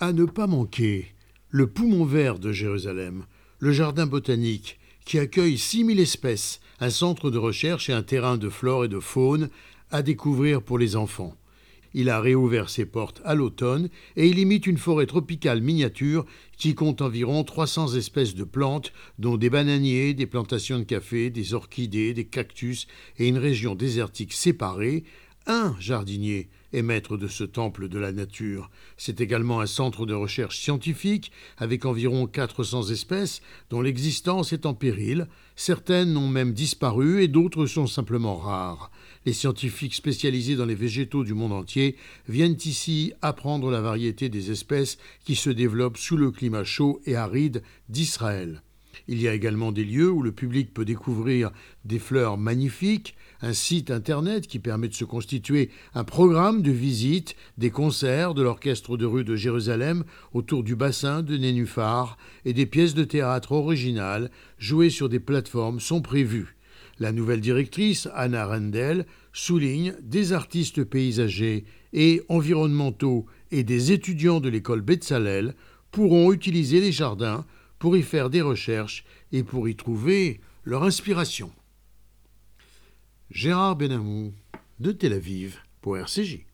À ne pas manquer, le poumon vert de Jérusalem, le jardin botanique, qui accueille 6000 espèces, un centre de recherche et un terrain de flore et de faune à découvrir pour les enfants. Il a réouvert ses portes à l'automne et il imite une forêt tropicale miniature qui compte environ 300 espèces de plantes, dont des bananiers, des plantations de café, des orchidées, des cactus et une région désertique séparée. Un jardinier est maître de ce temple de la nature. C'est également un centre de recherche scientifique avec environ 400 espèces dont l'existence est en péril. Certaines ont même disparu et d'autres sont simplement rares. Les scientifiques spécialisés dans les végétaux du monde entier viennent ici apprendre la variété des espèces qui se développent sous le climat chaud et aride d'Israël. Il y a également des lieux où le public peut découvrir des fleurs magnifiques, un site internet qui permet de se constituer un programme de visite, des concerts de l'orchestre de rue de Jérusalem autour du bassin de Nénuphar et des pièces de théâtre originales jouées sur des plateformes sont prévues. La nouvelle directrice, Anna Rendel, souligne des artistes paysagers et environnementaux et des étudiants de l'école Betzalel pourront utiliser les jardins pour y faire des recherches et pour y trouver leur inspiration. Gérard Benamou de Tel Aviv pour RCJ.